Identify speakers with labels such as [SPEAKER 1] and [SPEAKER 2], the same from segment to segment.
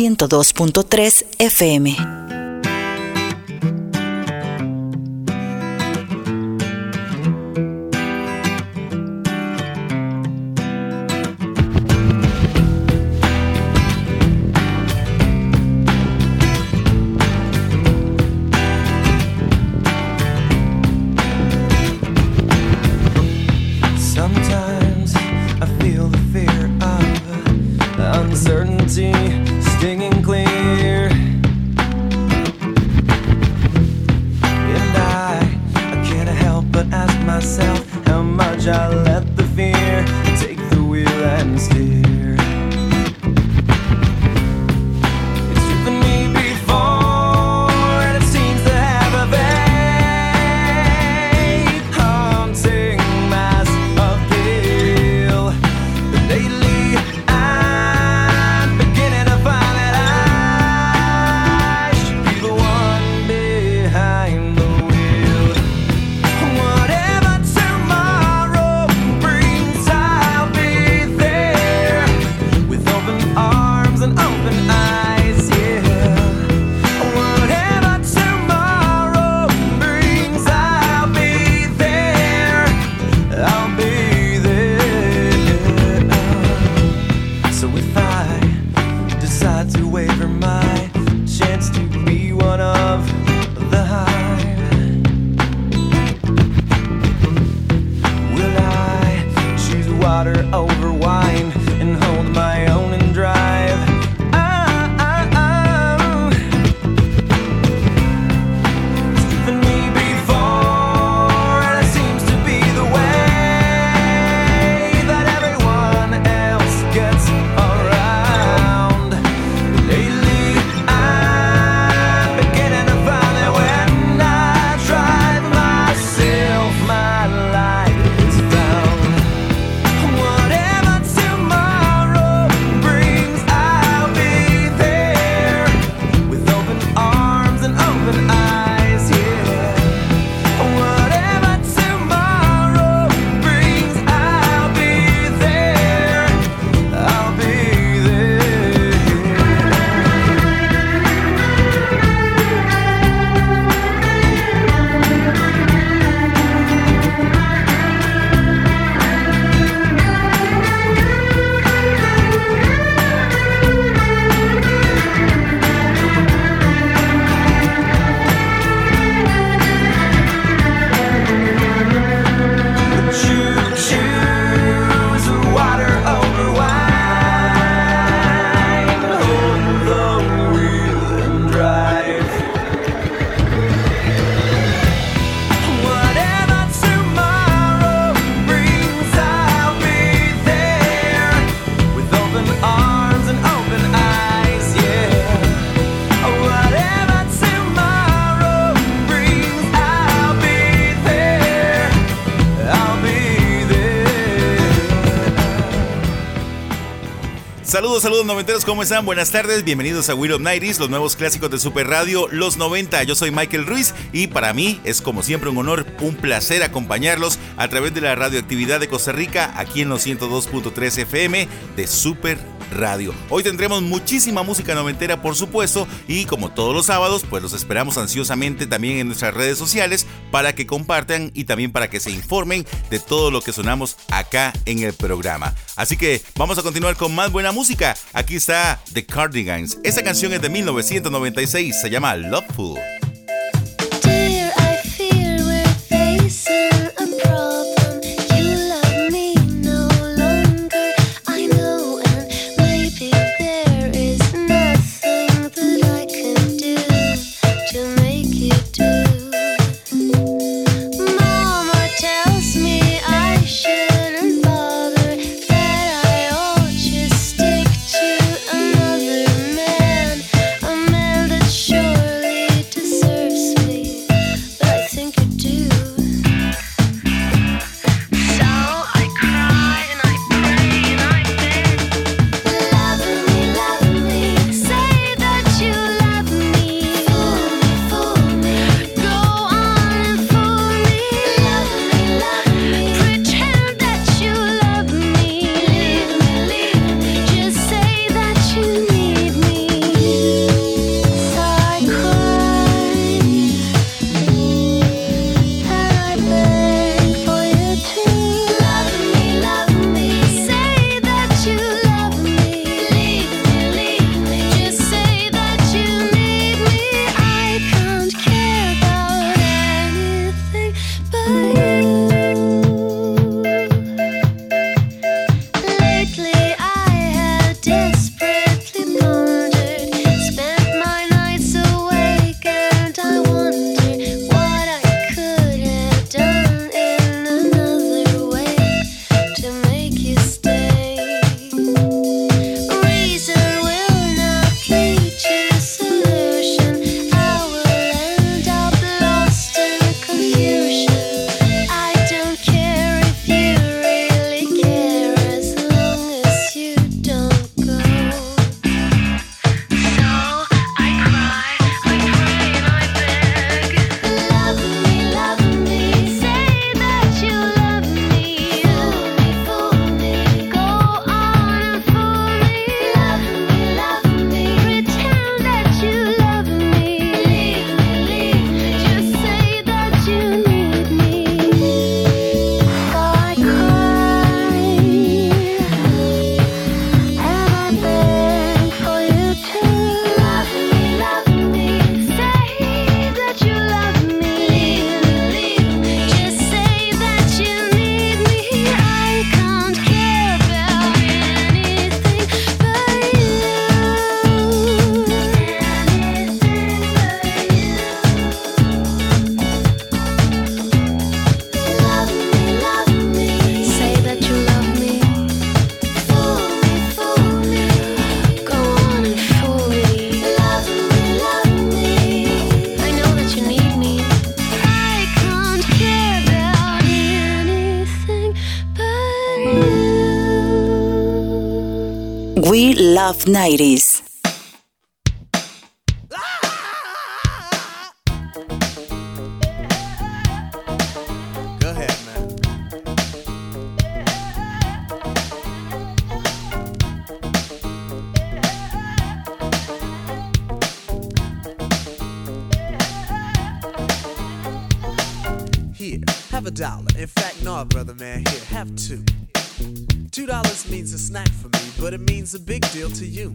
[SPEAKER 1] 102.3 FM.
[SPEAKER 2] Saludos, noventeros, ¿cómo están? Buenas tardes, bienvenidos a Will of Nighties, los nuevos clásicos de Super Radio, los 90. Yo soy Michael Ruiz y para mí es como siempre un honor, un placer acompañarlos a través de la radioactividad de Costa Rica, aquí en los 102.3 FM de Super Radio. Hoy tendremos muchísima música noventera, por supuesto, y como todos los sábados, pues los esperamos ansiosamente también en nuestras redes sociales para que compartan y también para que se informen de todo lo que sonamos acá en el programa. Así que vamos a continuar con más buena música. Aquí está The Cardigans. Esa canción es de 1996, se llama Loveful.
[SPEAKER 3] Love
[SPEAKER 1] 90s.
[SPEAKER 4] Go ahead, man. Here, have a dollar. In fact, no, brother man, here, have two. Two dollars means a snack but it means a big deal to you.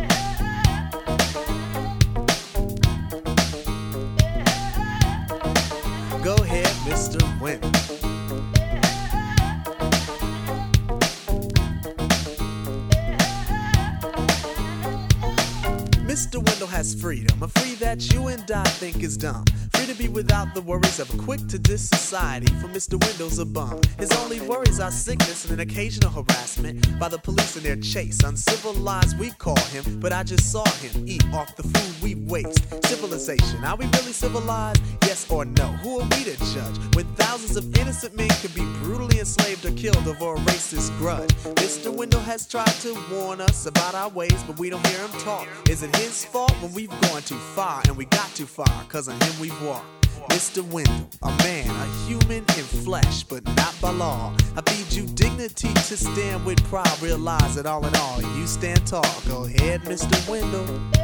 [SPEAKER 4] Go ahead, Mr. Wendell. Mr. Wendell has freedom, a free that you and I think is dumb. Free to be without the worries of a quick to diss society, for Mr. Wendell's a bum. His only worries are sickness and an occasional harassment by the police in their chase. Uncivilized, we call him, but I just saw him eat off the food we waste. Civilization, are we really civilized? Yes or no? Who are we to judge when thousands of innocent men could be brutally enslaved or killed over a racist grudge? Mr. Wendell has tried to warn us about our ways, but we don't hear him talk. Is it his fault when we've gone too far and we got too far? Cause on him we've walked. Mr. Wendell, a man, a human in flesh, but not by law. I feed you dignity to stand with pride. Realize that all in all, you stand tall. Go ahead, Mr. Wendell.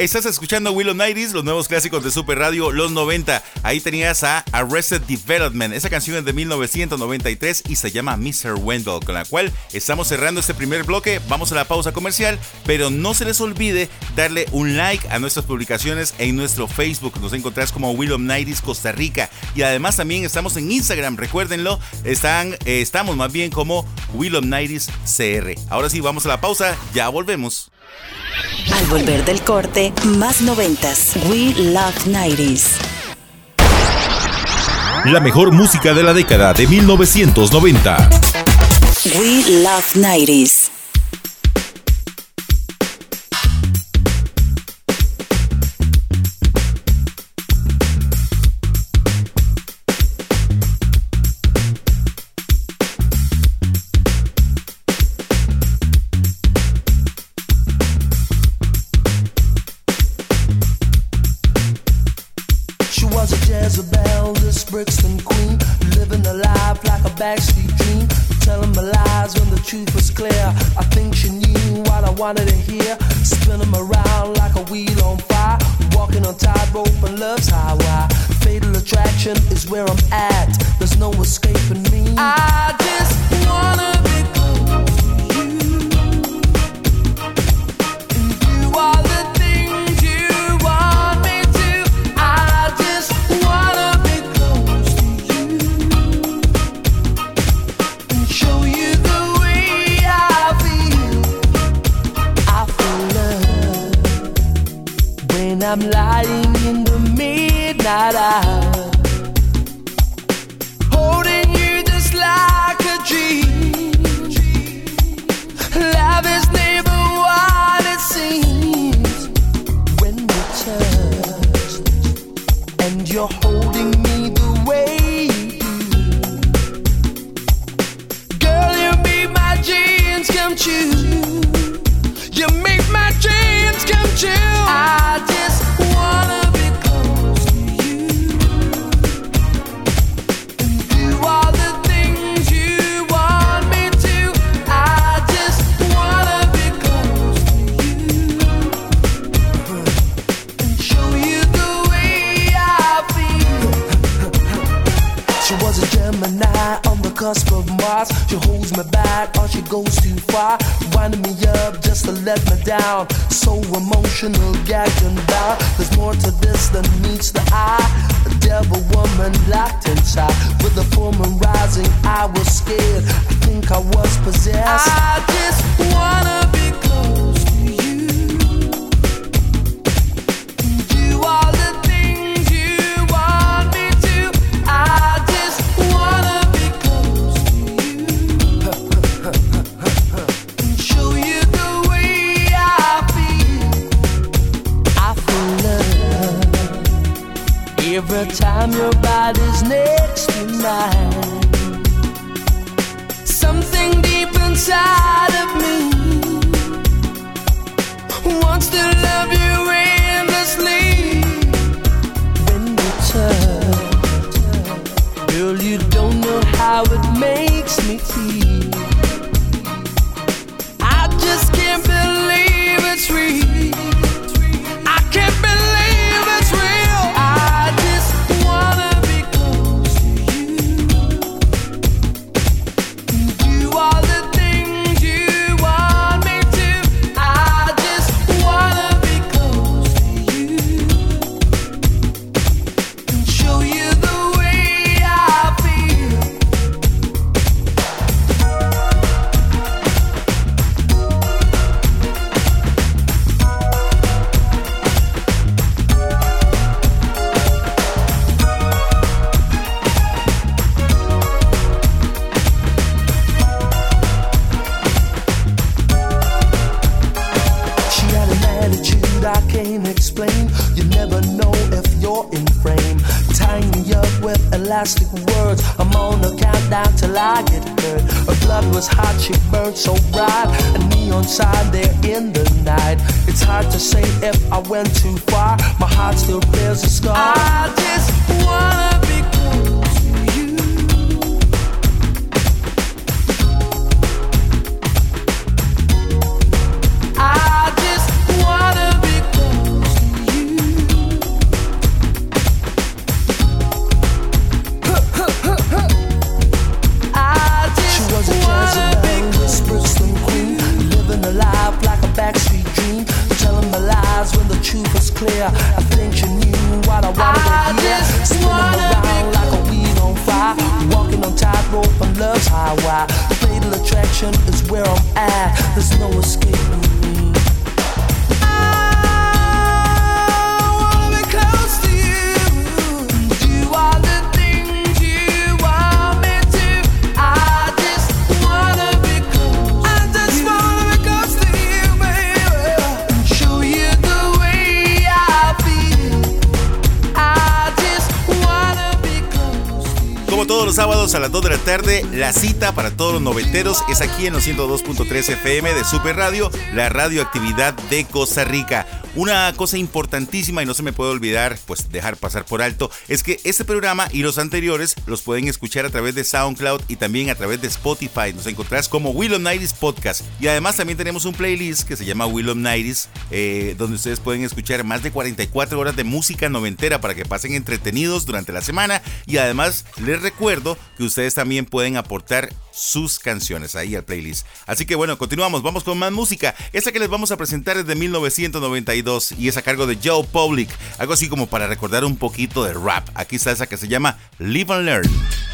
[SPEAKER 2] Estás escuchando Willow Nighties, los nuevos clásicos de Super Radio, los 90. Ahí tenías a Arrested Development. Esa canción es de 1993 y se llama Mr. Wendell, con la cual estamos cerrando este primer bloque. Vamos a la pausa comercial, pero no se les olvide darle un like a nuestras publicaciones en nuestro Facebook. Nos encontrás como Willow Nighties Costa Rica. Y además también estamos en Instagram, recuérdenlo. Están, eh, estamos más bien como Willow Nighties CR. Ahora sí, vamos a la pausa, ya volvemos.
[SPEAKER 1] Al volver del corte, más noventas. We love 90s.
[SPEAKER 5] La mejor música de la década de 1990.
[SPEAKER 1] We love 90s.
[SPEAKER 6] When I'm lying in the midnight hour, holding you just like a dream. Love is never what it seems when we touch, and you're holding me the way. Girl, you make my dreams come true. You make my dreams come true. She holds me back or she goes too far. Winding me up just to let me down. So emotional, gagged and bound. There's more to this than meets the eye. A devil woman locked inside. With the full moon rising, I was scared. I think I was possessed. I just wanna every time your body's next to mine. Something deep inside of me wants to love you endlessly. When we touch, girl, you don't know how it makes me feel. I just can't believe it's real. It's hard to say if I went too far. My heart still bears a scar. I just wanna a
[SPEAKER 2] las 2 de la tarde, la cita para todos los noventeros es aquí en los 102.3 FM de Super Radio, la radioactividad de Costa Rica.
[SPEAKER 7] Una cosa importantísima y no se me puede olvidar, pues dejar pasar por alto, es que este programa y los anteriores los pueden escuchar a través de SoundCloud y también a través de Spotify. Nos encontrarás como Will of Nighties Podcast. Y además también tenemos un playlist que se llama Will of Nighties, eh, donde ustedes pueden escuchar más de 44 horas de música noventera para que pasen entretenidos durante la semana. Y además les recuerdo que ustedes también pueden aportar sus canciones ahí al playlist. Así que bueno, continuamos, vamos con más música. Esta que les vamos a presentar es de 1992 y es a cargo de Joe Public, algo así como para recordar un poquito de rap. Aquí está esa que se llama Live and Learn.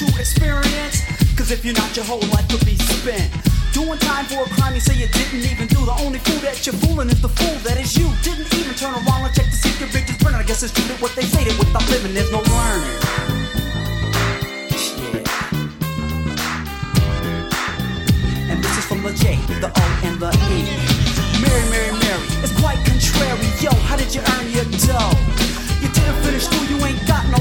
[SPEAKER 8] True experience? Cause if you're not, your whole life could be spent. Doing time for a crime you say you didn't even do. The only fool that you're fooling is the fool that is you. Didn't even turn around and check to see if your bridges burning. I guess it's true that what they say that without living there's no learning. Yeah. And this from the J, the O, and the E. Mary, Mary, Mary, it's quite contrary. Yo, how did you earn your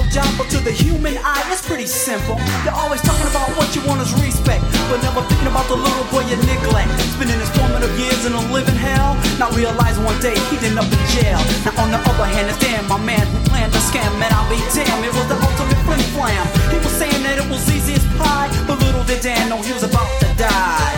[SPEAKER 8] job, but to the human eye, it's pretty simple. You're always talking about what you want is respect, but never thinking about the little boy you neglect. Spending his formative years in a living hell, not realizing one day he'd end up in jail. Now on the other hand, it's damn my man who planned the scam, and I'll be damned, it was the ultimate flim flam. He was saying that it was easy as pie, but little did Dan know he was about to die.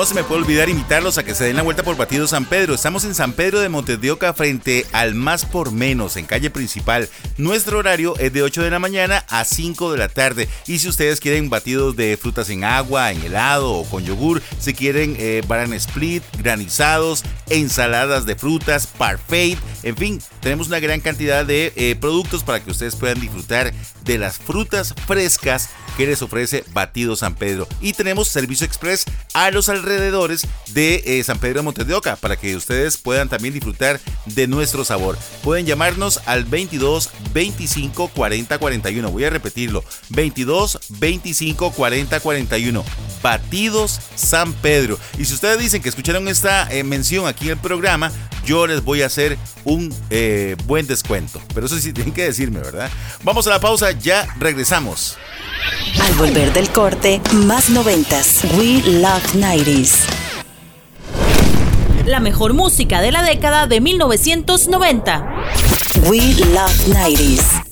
[SPEAKER 2] No se me puede olvidar invitarlos a que se den la vuelta por Batido San Pedro. Estamos en San Pedro de Montes de Oca frente al Más por Menos en calle principal. Nuestro horario es de 8 de la mañana a 5 de la tarde. Y si ustedes quieren batidos de frutas en agua, en helado o con yogur, si quieren eh, baran split, granizados, ensaladas de frutas, parfait, en fin, tenemos una gran cantidad de eh, productos para que ustedes puedan disfrutar de las frutas frescas que les ofrece Batido San Pedro. Y tenemos servicio express a los alrededores de eh, San Pedro de Montes de Oca para que ustedes puedan también disfrutar de nuestro sabor. Pueden llamarnos al 22 25 40 41. Voy a repetirlo: 22 25 40 41. Batidos San Pedro. Y si ustedes dicen que escucharon esta eh, mención aquí en el programa, yo les voy a hacer un eh, buen descuento. Pero eso sí tienen que decirme, ¿verdad? Vamos a la pausa, ya regresamos.
[SPEAKER 1] Al volver del corte, más noventas. We Love 90s.
[SPEAKER 9] La mejor música de la década de 1990.
[SPEAKER 1] We Love 90s.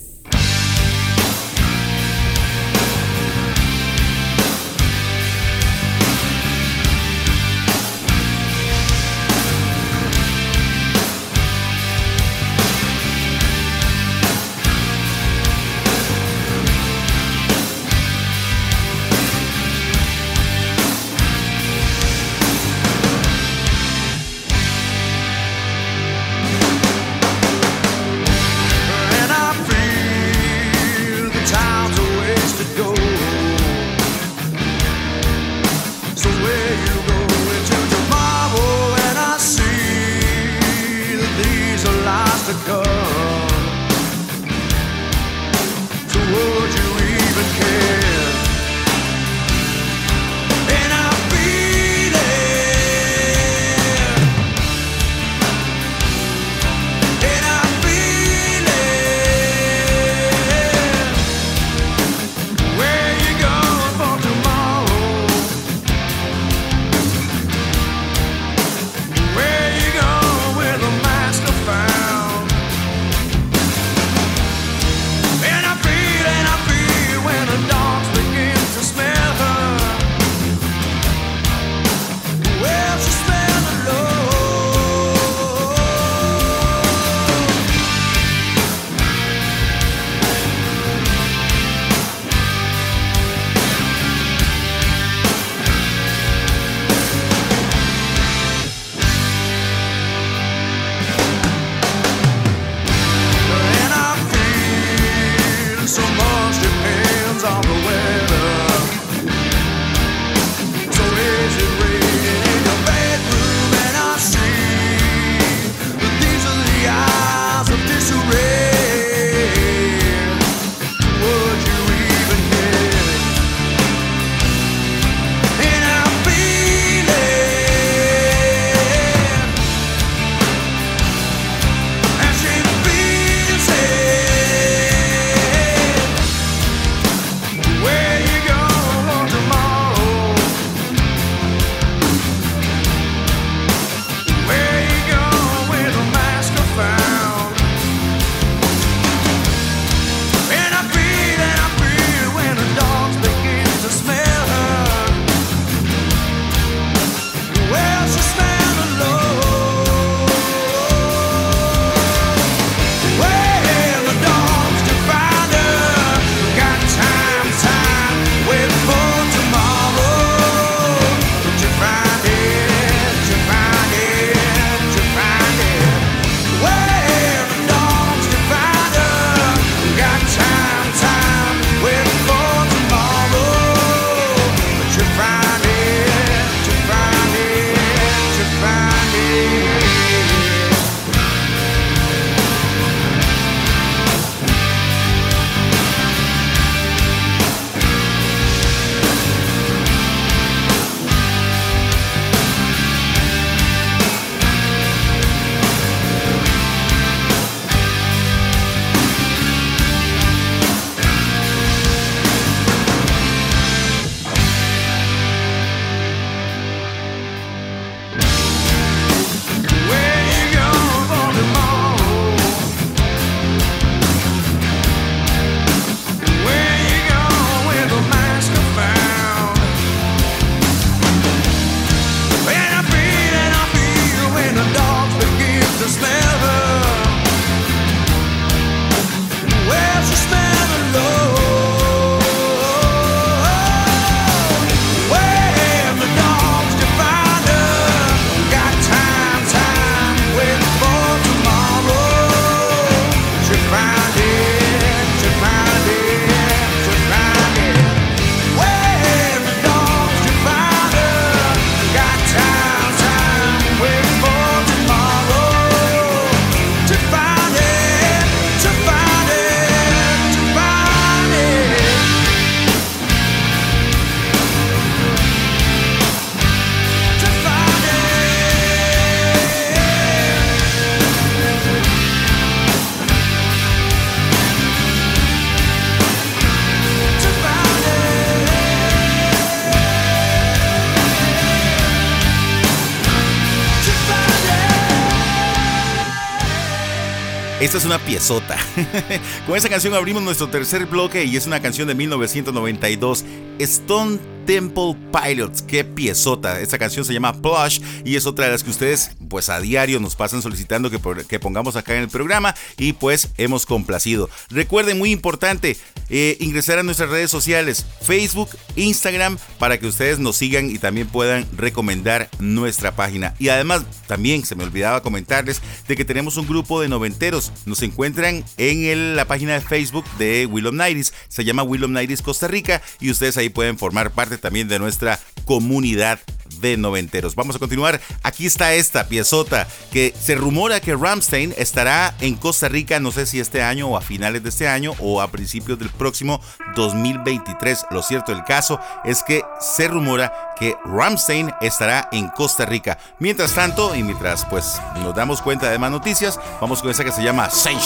[SPEAKER 2] Esta es una piezota. Con esa canción abrimos nuestro tercer bloque y es una canción de 1992, Stone Temple Pilots. Qué piezota. Esta canción se llama Plush y es otra de las que ustedes pues a diario nos pasan solicitando que, pongamos acá en el programa y pues hemos complacido. Recuerden, muy importante, eh, ingresar a nuestras redes sociales, Facebook, Instagram, para que ustedes nos sigan y también puedan recomendar nuestra página. Y además, también se me olvidaba comentarles de que tenemos un grupo de noventeros. Nos encuentran en la página de Facebook de Willom Nighties. Se llama Willom Nighties Costa Rica y ustedes ahí pueden formar parte también de nuestra comunidad de noventeros. Vamos a continuar. Aquí está esta piezota que se rumora que Ramstein estará en Costa Rica, no sé si este año o a finales de este año o a principios del próximo 2023. Lo cierto del caso es que se rumora que Ramstein estará en Costa Rica. Mientras tanto, y mientras pues nos damos cuenta de más noticias, vamos con esa que se llama Saint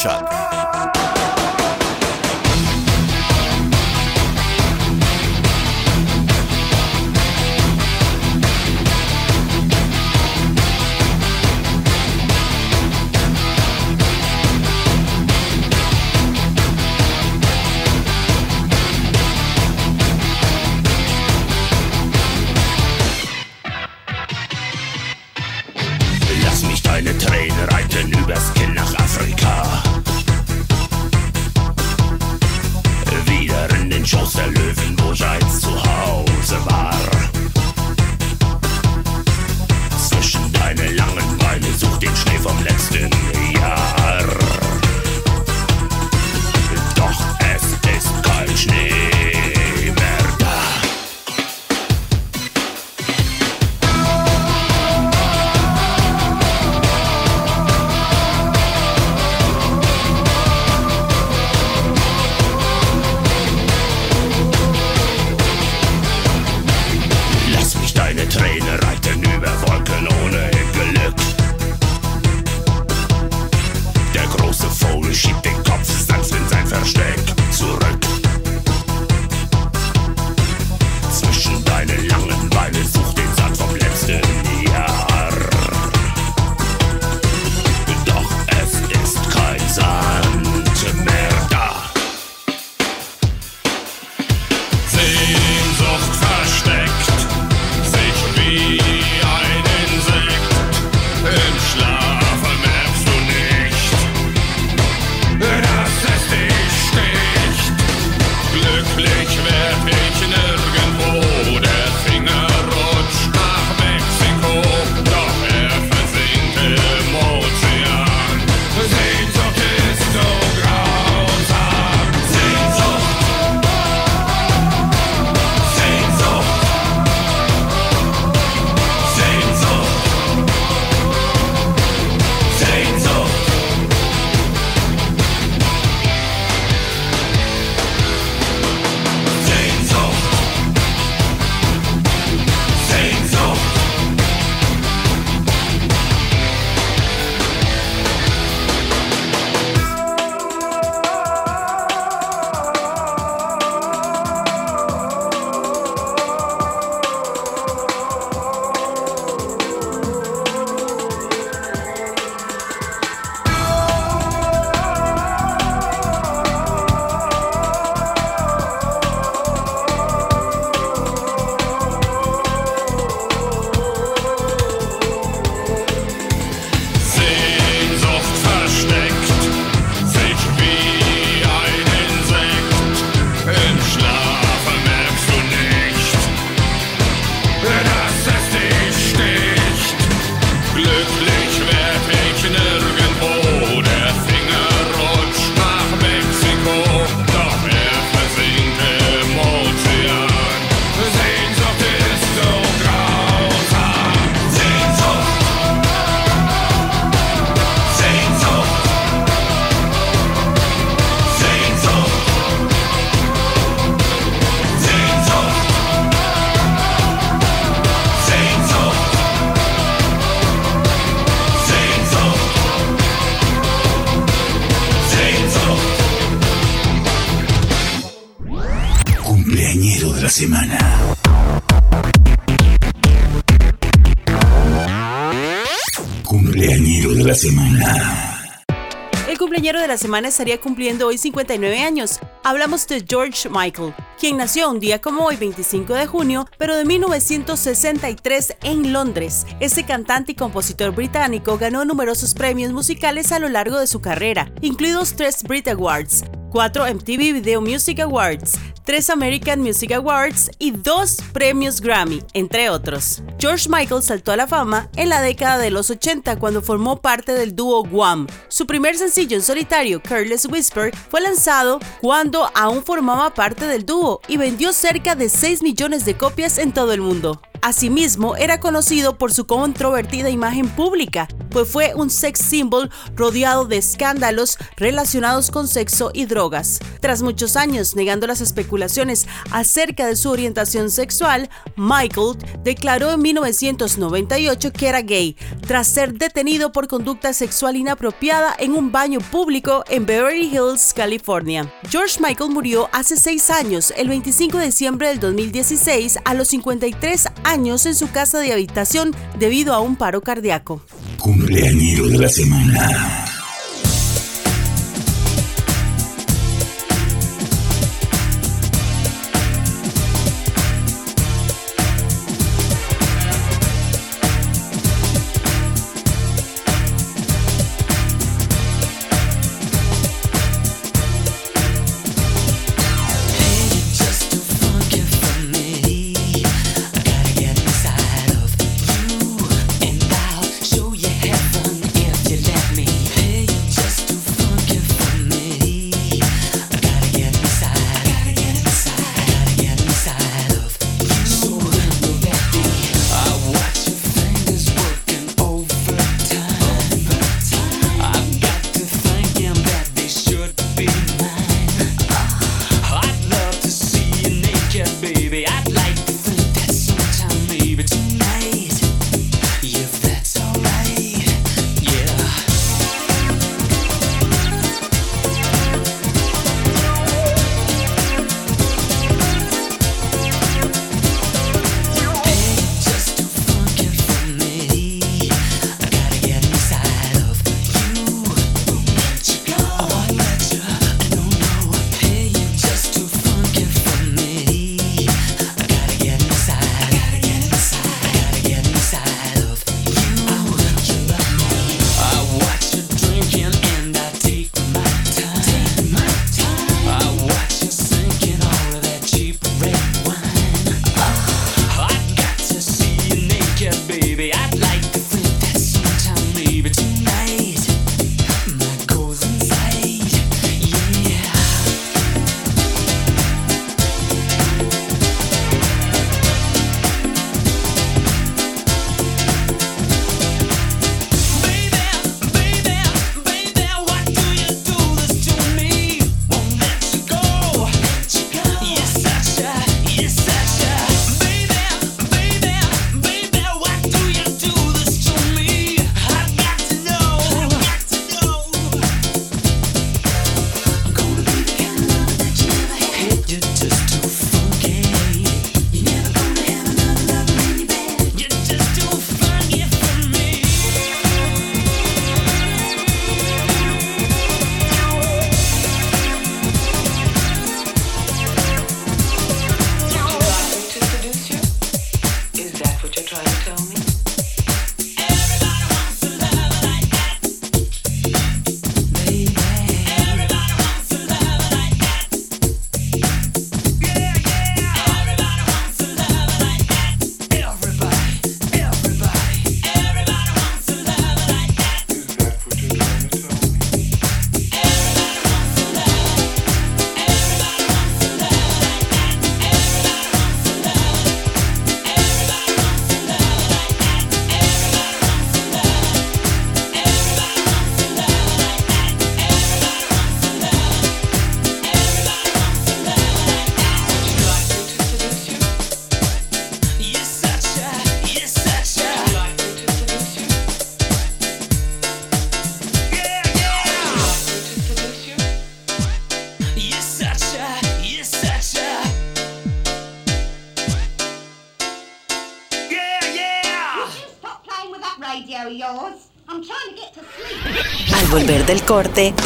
[SPEAKER 5] de la semana
[SPEAKER 10] estaría cumpliendo hoy 59 años. Hablamos de George Michael, quien nació un día como hoy, 25 de junio, pero de 1963 en Londres. Este cantante y compositor británico ganó numerosos premios musicales a lo largo de su carrera, incluidos tres Brit Awards, 4 MTV Video Music Awards, 3 American Music Awards y 2 premios Grammy, entre otros. George Michael saltó a la fama en la década de los 80 cuando formó parte del dúo Guam. Su primer sencillo en solitario, Careless Whisper, fue lanzado cuando aún formaba parte del dúo y vendió cerca de 6 millones de copias en todo el mundo. Asimismo, era conocido por su controvertida imagen pública, pues fue un sex symbol rodeado de escándalos relacionados con sexo y drogas. Tras muchos años negando las especulaciones acerca de su orientación sexual, Michael declaró en 1998 que era gay, tras ser detenido por conducta sexual inapropiada en un baño público en Beverly Hills, California. George Michael murió hace seis años, el 25 de diciembre del 2016, a los 53 años en su casa de habitación debido a un paro cardíaco.
[SPEAKER 5] Cumpleañero de la semana.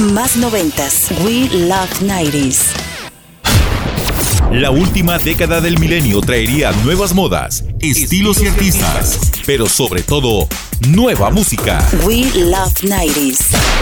[SPEAKER 11] más 90. We love 90s.
[SPEAKER 2] La última década del milenio traería nuevas modas, estilos y artistas, pero sobre todo, nueva música.
[SPEAKER 11] We love 90s.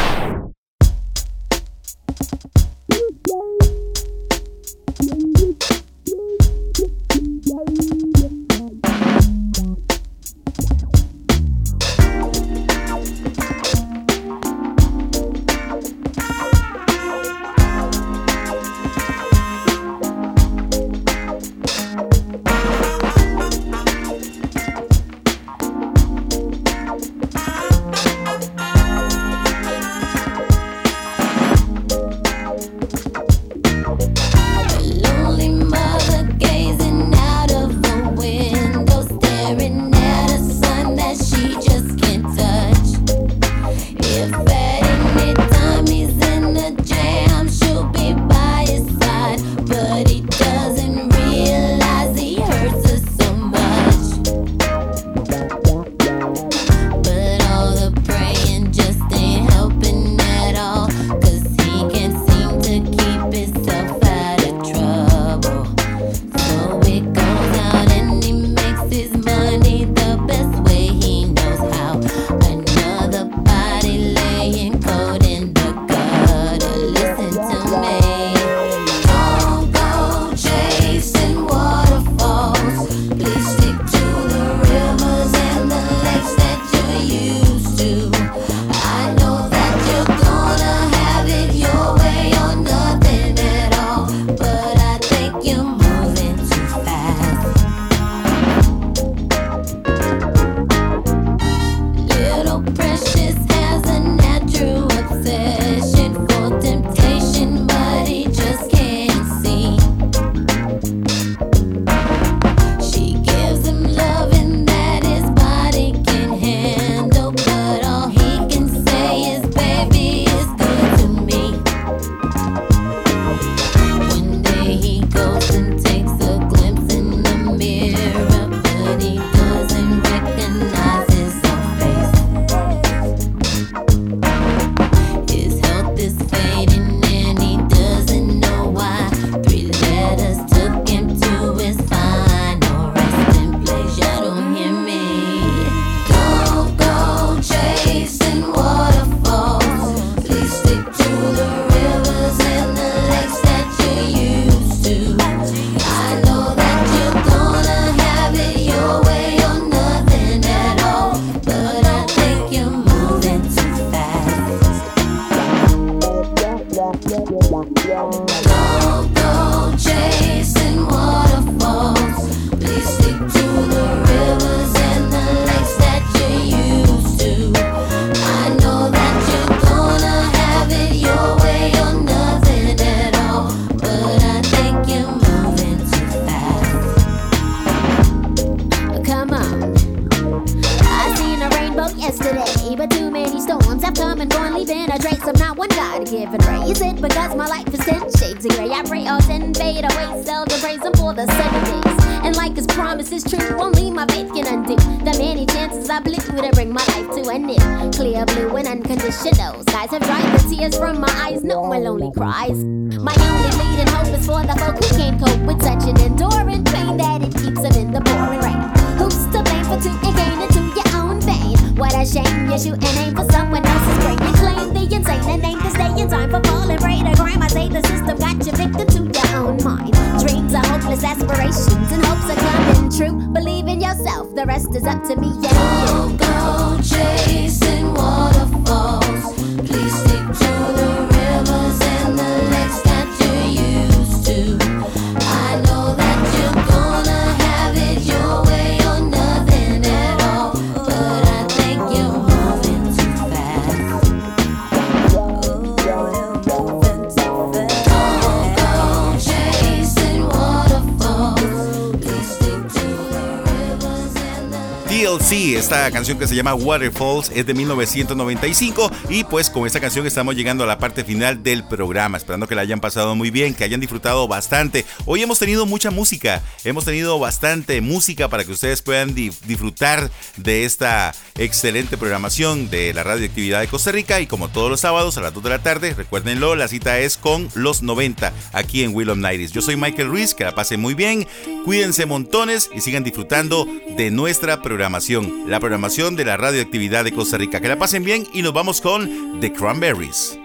[SPEAKER 12] the praise and for the
[SPEAKER 13] seven days. And like his promise is true, only my faith can undo the many chances I blew to bring my life to an end. Clear blue and unconditional skies have dried the tears from my eyes. No one lonely cries.
[SPEAKER 2] Canción que se llama Waterfalls es de 1995 y pues con esta canción estamos llegando a la parte final del programa, esperando que la hayan pasado muy bien, que hayan disfrutado bastante. Hoy hemos tenido mucha música, hemos tenido bastante música para que ustedes puedan di- disfrutar de esta excelente programación de la radioactividad de Costa Rica y como todos los sábados a las 2 de la tarde, recuérdenlo, la cita es con los 90 aquí en Will of Nighties. Yo soy Michael Ruiz, que la pasen muy bien, cuídense montones y sigan disfrutando de nuestra programación, la programación de la radioactividad de Costa Rica. Que la pasen bien y nos vamos con The Cranberries.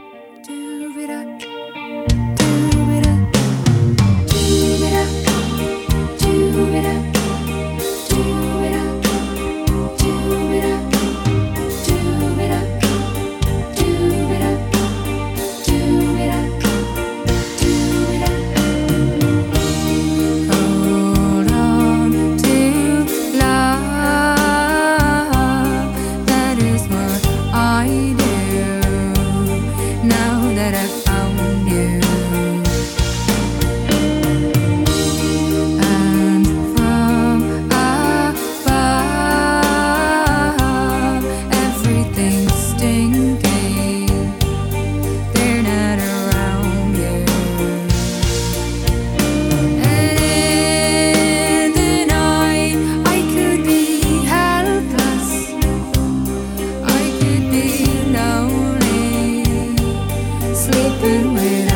[SPEAKER 14] you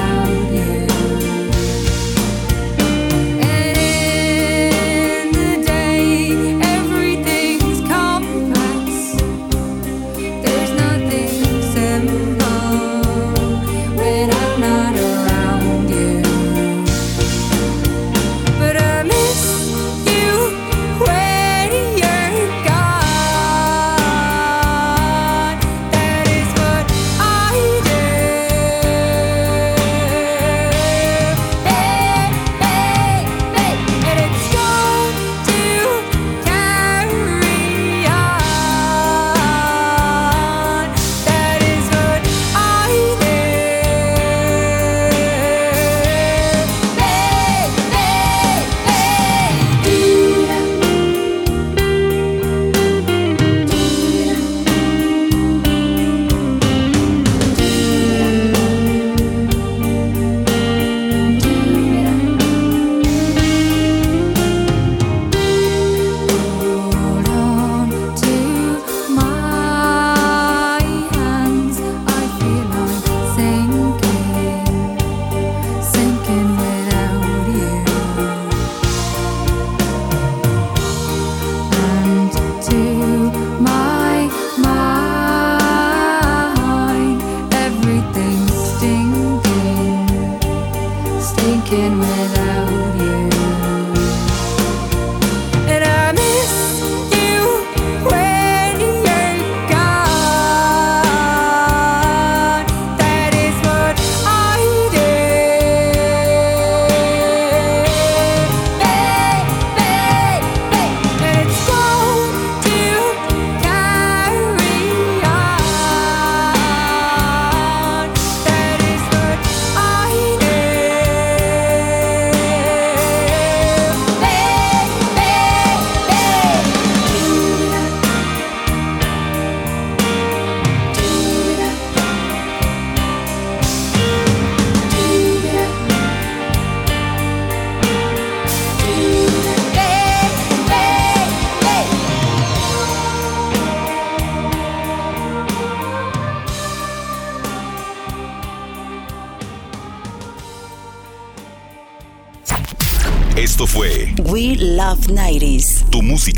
[SPEAKER 14] in
[SPEAKER 5] with.